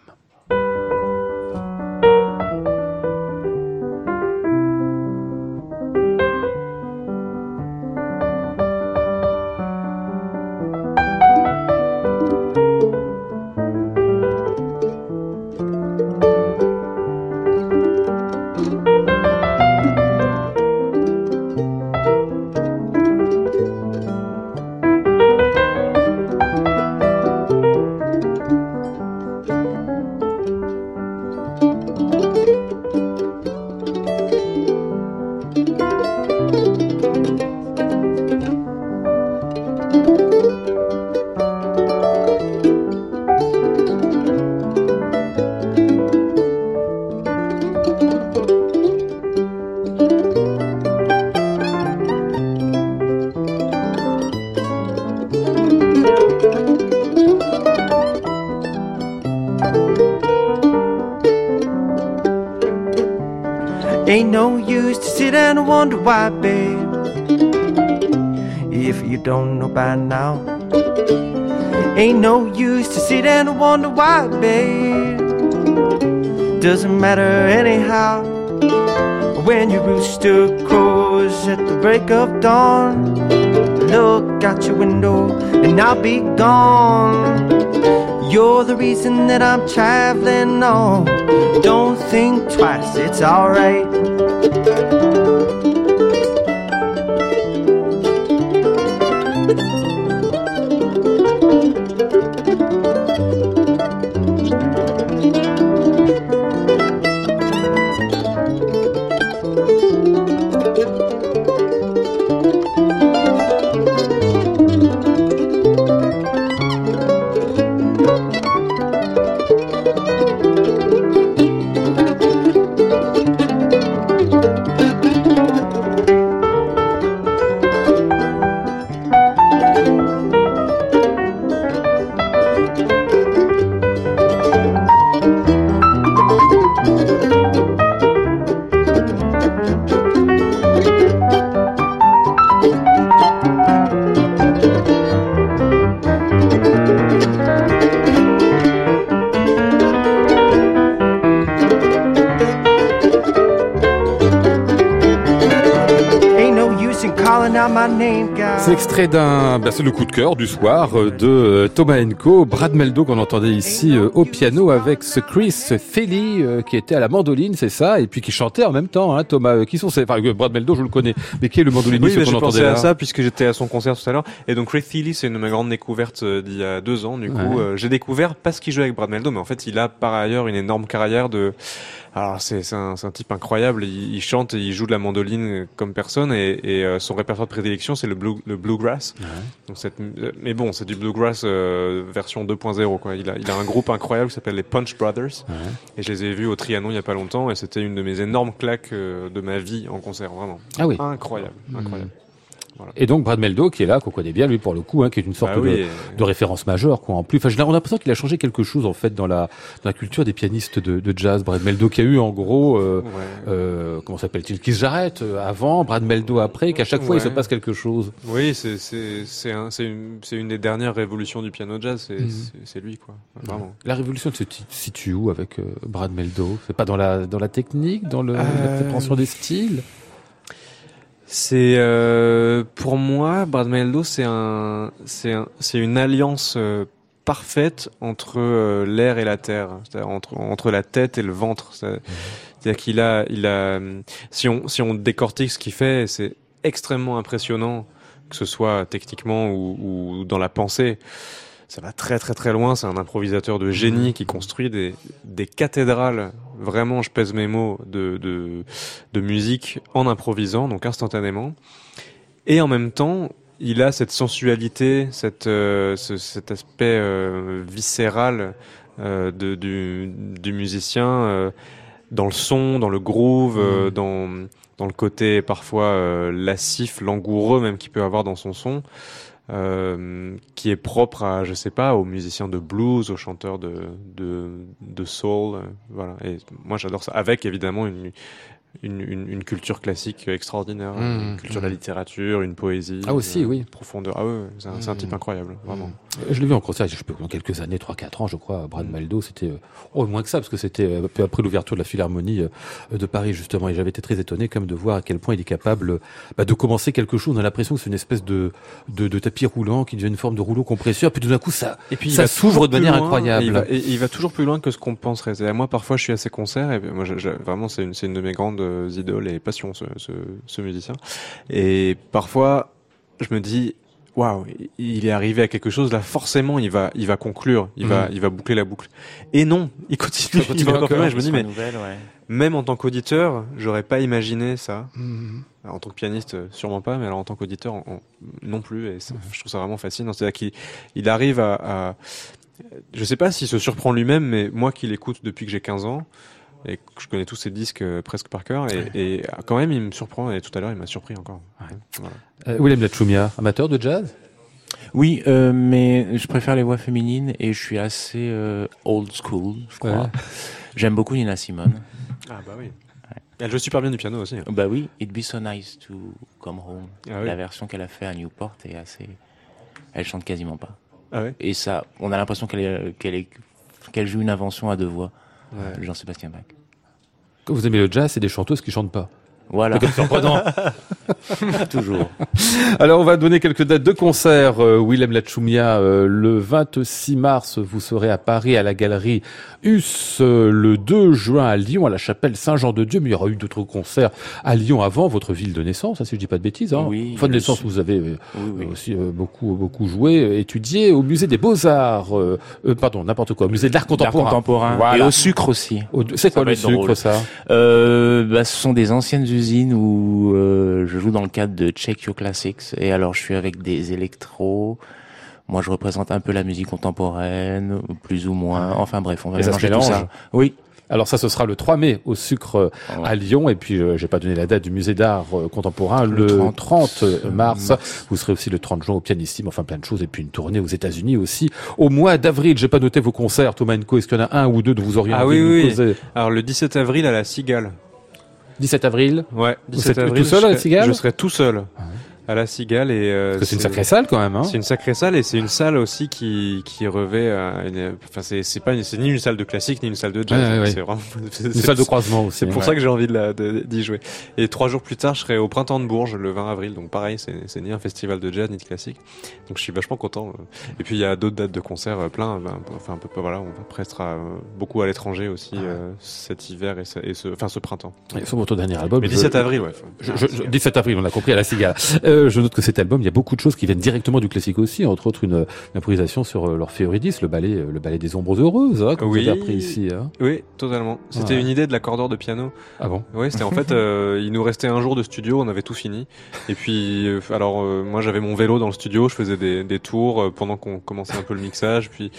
Why, babe. If you don't know by now, ain't no use to sit and wonder why, babe. Doesn't matter anyhow. When your rooster crows at the break of dawn, look out your window and I'll be gone. You're the reason that I'm traveling on. Don't think twice, it's alright. Extrait d'un, ben, c'est le coup de cœur du soir euh, de euh, Thomas Enco, Brad Meldo qu'on entendait ici euh, au piano avec ce Chris euh, qui était à la mandoline, c'est ça, et puis qui chantait en même temps, hein, Thomas. qui sont ces, enfin, Brad Meldo, je le connais, mais qui est le Oui, mandoliniste mais qu'on entendait là à ça puisque j'étais à son concert tout à l'heure. Et donc Ray Thiele, c'est une de mes grandes découvertes d'il y a deux ans. Du coup, Ouais. j'ai découvert parce qu'il jouait avec Brad Meldo, mais en fait, il a par ailleurs une énorme carrière de. Alors c'est un, un type incroyable. Il, il chante et il joue de la mandoline comme personne. Et, et, euh, son répertoire de prédilection, c'est le, blue, le bluegrass. Donc cette, mais bon, c'est du bluegrass euh, version 2.0 quoi. Il a, il a un groupe incroyable qui s'appelle les Punch Brothers. Et je les ai vus au Trianon il y a pas longtemps. Et c'était une de mes énormes claques euh, de ma vie en concert, vraiment. Ah oui. Incroyable, incroyable. Voilà. Et donc Brad Meldo qui est là, qu'on connaît bien lui pour le coup, hein, qui est une sorte Bah oui, de, et- de référence majeure quoi. En plus, enfin, j'ai- on a l'impression qu'il a changé quelque chose en fait dans la, dans la culture des pianistes de, de jazz. Brad Meldo qui a eu en gros, euh, ouais. euh, comment s'appelle-t-il, Keith Jarrett euh, avant, Brad Meldo après, qu'à chaque fois il se passe quelque chose. Oui, c'est c'est c'est un- c'est une des dernières révolutions du piano jazz. C'est c'est- c'est lui quoi, vraiment. La révolution se situe où avec euh, Brad Meldo? C'est pas dans la dans la technique, dans le, la compréhension des styles? C'est euh, pour moi, Brad Meldo, c'est un, c'est un, c'est une alliance euh, parfaite entre euh, l'air et la terre, c'est-à-dire entre entre la tête et le ventre. C'est- C'est-à-dire qu'il a, il a, si on si on décortique ce qu'il fait, c'est extrêmement impressionnant, que ce soit techniquement ou, ou dans la pensée. Ça va très très très loin. C'est un improvisateur de génie qui construit des des cathédrales. Vraiment, je pèse mes mots de de de musique en improvisant, donc instantanément. Et en même temps, il a cette sensualité, cette, euh, ce- cet aspect euh, viscéral euh, de, du, du musicien dans le son, dans le groove, euh, dans, dans le côté parfois lascif, langoureux même qu'il peut avoir dans son son. Euh, qui est propre à, je sais pas, aux musiciens de blues, aux chanteurs de, de, de soul, euh, voilà. Et moi, j'adore ça. Avec évidemment une, une, une, une culture classique extraordinaire, Mmh, une culture de la mmh. littérature, une poésie. Ah aussi, euh, oui. Profondeur. Ah ouais, c'est un, type Mmh. incroyable, vraiment. Je l'ai vu en concert, je pas, dans quelques années, 3-4 ans, je crois, Brad Maldo, c'était, euh, oh, moins que ça, parce que c'était peu après l'ouverture de la Philharmonie euh, de Paris, justement, et j'avais été très étonné, comme de voir à quel point il est capable, bah, de commencer quelque chose, on a l'impression que c'est une espèce de, de, de tapis roulant, qui devient une forme de rouleau compresseur, puis tout d'un coup, ça, Et puis Ça s'ouvre de manière loin, incroyable. Et il, va, et il va toujours plus loin que ce qu'on penserait. Moi, parfois, je suis à ses concerts et moi, je- je- vraiment, c'est une, c'est une de mes grandes idoles et passions, ce, ce, ce musicien. Et parfois, je me dis, waouh, il est arrivé à quelque chose là. Forcément, il va, il va conclure, il va, Mhm. il va boucler la boucle. Et non, il continue, Il va encore plus encore, loin. Je me dis, mais nouvelle, ouais. même en tant qu'auditeur, j'aurais pas imaginé ça. Alors, en tant que pianiste, euh, sûrement pas, mais alors en tant qu'auditeur, non plus. Et ça, je trouve ça vraiment fascinant. C'est-à-dire qu'il il arrive à, à- je sais pas s'il se surprend lui-même, mais moi qui l'écoute depuis que j'ai 15 ans et je connais tous ses disques euh, presque par cœur, et, et quand même il me surprend. Et tout à l'heure, il m'a surpris encore. Voilà. Euh, William Lachumia, amateur de jazz? Oui, euh, mais je préfère les voix féminines et je suis assez euh, old school, je crois. Ouais. J'aime beaucoup Nina Simone. Ah bah oui. Elle joue super bien du piano aussi. Bah oui, It'd Be So Nice to Come Home. Ah oui. La version qu'elle a fait à Newport est assez. Elle chante quasiment pas. Ah ouais. Et ça, on a l'impression qu'elle est, qu'elle est, qu'elle joue une invention à deux voix. Ouais. Jean-Sébastien Bach. Quand vous aimez le jazz, c'est des chanteuses qui chantent pas. Voilà, surprenant. toujours. Alors, on va donner quelques dates de concert. Euh, Willem Lachumia, euh, le 26 mars, vous serez à Paris à la galerie US. euh, le 2 juin à Lyon, à la chapelle Saint-Jean-de-Dieu. Mais il y aura eu d'autres concerts à Lyon avant votre ville de naissance, hein, si je dis pas de bêtises. Hein. Oui, Enfin, de naissance, vous avez euh, Oui, oui. aussi euh, beaucoup, beaucoup joué, étudié au musée des Beaux-Arts. euh, euh, pardon, n'importe quoi. Au musée de l'art D'art contemporain. contemporain. Voilà. Et au sucre aussi. Au- C'est quoi le sucre, drôle. ça? Euh, bah, ce sont des anciennes usines où euh, je joue dans le cadre de Check Your Classics. Et alors, je suis avec des électros. Moi, je représente un peu la musique contemporaine, plus ou moins. Enfin bref, on va Et ça se mélanger tout ça. Oui. Alors ça, ce sera le 3 mai au sucre euh, Ouais. à Lyon. Et puis, euh, j'ai pas donné la date du musée d'art euh, contemporain, le, Le 30, 30 mars. Vous serez aussi le 30 juin au Pianissime, enfin plein de choses. Et puis une tournée aux États-Unis aussi. Au mois d'avril, j'ai pas noté vos concerts, Thomas Enco. Est-ce qu'il y en a un ou deux dont vous auriez Ah envie oui, de oui. Alors le 17 avril à la Cigale. 17 avril. Ouais. Vous 17 êtes avril. tout seul je à la Cigale Je serai tout seul Ah ouais. À la Cigale et. euh, c'est une sacrée salle quand même. Hein C'est une sacrée salle et c'est une salle aussi qui qui revêt une- enfin c'est c'est pas une- c'est ni une salle de classique ni une salle de jazz Ouais, ouais, ouais. c'est vraiment une salle de croisement aussi. c'est pour Ouais. ça que j'ai envie de d'y jouer et trois jours plus tard je serai au printemps de Bourges le 20 avril donc pareil c'est c'est ni un festival de jazz ni de classique donc je suis vachement content euh. et puis il y a d'autres dates de concerts euh, plein ben, enfin un peu voilà on va presque euh, beaucoup à l'étranger aussi euh, cet hiver et ce, et ce enfin ce printemps Et Sur votre dernier album. mais je- 17 avril ouais Je, je- je- 17 avril, on a compris à la cigale. Euh, je note que cet album, il y a beaucoup de choses qui viennent directement du classique aussi, entre autres une, une improvisation sur euh, l'Orphée Eurydice, le ballet, euh, le ballet des ombres heureuses, hein, que Oui. vous avez appris ici. Hein. oui totalement c'était une idée de l'accordeur de piano Ah bon? Ouais, c'était en fait, euh, il nous restait un jour de studio, on avait tout fini. Et puis, euh, alors euh, moi j'avais mon vélo dans le studio, je faisais des, des tours pendant qu'on commençait un peu le mixage. Puis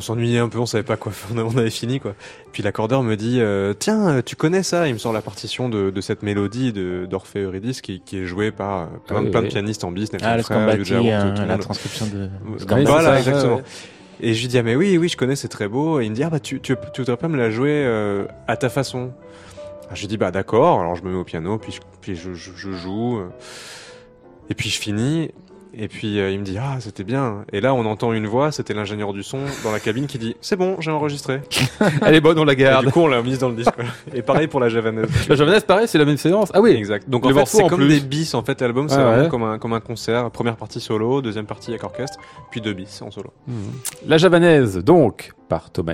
on s'ennuyait un peu, on savait pas quoi, on avait fini quoi. Puis l'accordeur me dit euh, tiens, euh, tu connais ça? Il me sort la partition de, de cette mélodie de d'Orphée Eurydice qui, qui est jouée par euh, plein, Ah oui, plein oui. de pianistes en bis, Nelson Ah, Frère, Wong, euh, tout le la monde. transcription de Oui, Voilà, exactement. ouais. Et je lui dis ah mais oui oui je connais c'est très beau et il me dit ah bah tu tu, tu voudrais pas me la jouer euh, à ta façon. Alors, je lui dis bah d'accord alors je me mets au piano puis je, puis je, je, je joue et puis je finis et puis euh, il me dit ah c'était bien et là on entend une voix c'était l'ingénieur du son dans la cabine qui dit c'est bon j'ai enregistré. Elle est bonne, on la Et garde. du coup on l'a mise dans le disque. Et pareil pour la javanaise. La javanaise, pareil, c'est la même séance. Ah oui, Exact. Donc en fait c'est comme plus. des bis en fait l'album c'est Ouais, vraiment ouais. comme un comme un concert première partie solo deuxième partie avec orchestre puis deux bis en solo. la javanaise, donc, par Thomas.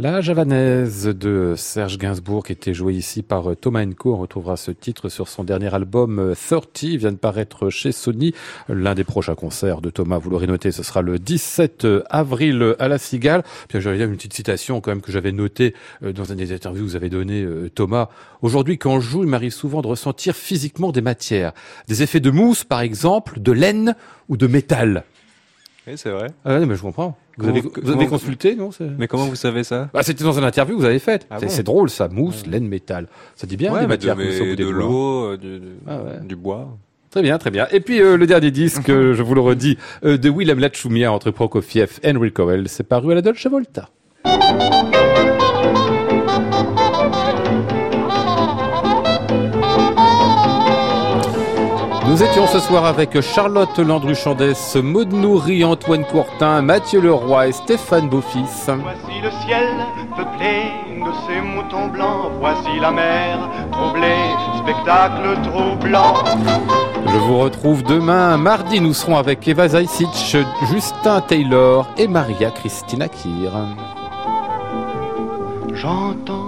La javanaise de Serge Gainsbourg qui était jouée ici par euh, Thomas Enco. On retrouvera ce titre sur son dernier album euh, 30. Il vient de paraître chez Sony. L'un des prochains concerts de Thomas, vous l'aurez noté, ce sera le 17 avril à la Cigale. Puis j'avais une petite citation quand même que j'avais notée euh, dans un des interviews que vous avez donné euh, Thomas. Aujourd'hui, quand je joue, il m'arrive souvent de ressentir physiquement des matières. Des effets de mousse, par exemple, de laine ou de métal. Oui c'est vrai. Ah ouais, mais je comprends. Vous Comment- avez, vous comment- avez consulté, non Mais comment vous savez ça? Bah, c'était dans une interview que vous avez faite. Ah c'est bon? drôle, ça. Mousse, laine, métal. Ça dit bien des mais matières de, mais des de l'eau, euh, du, Ah ouais. du bois. Très bien, très bien. Et puis euh, le dernier disque, euh, je vous le redis, euh, de Willem Lachumia entre Prokofiev et Henry Cowell, c'est paru à la Dolce Volta. Nous étions ce soir avec Charlotte Landru-Chandès, Maud Nourri, Antoine Courtin, Mathieu Leroy et Stéphane Beaufils. Voici le ciel peuplé de ces moutons blancs. Voici la mer troublée, spectacle troublant. Je vous retrouve demain, mardi, nous serons avec Eva Zaisic, Justin Taylor et Maria Christina Kir. J'entends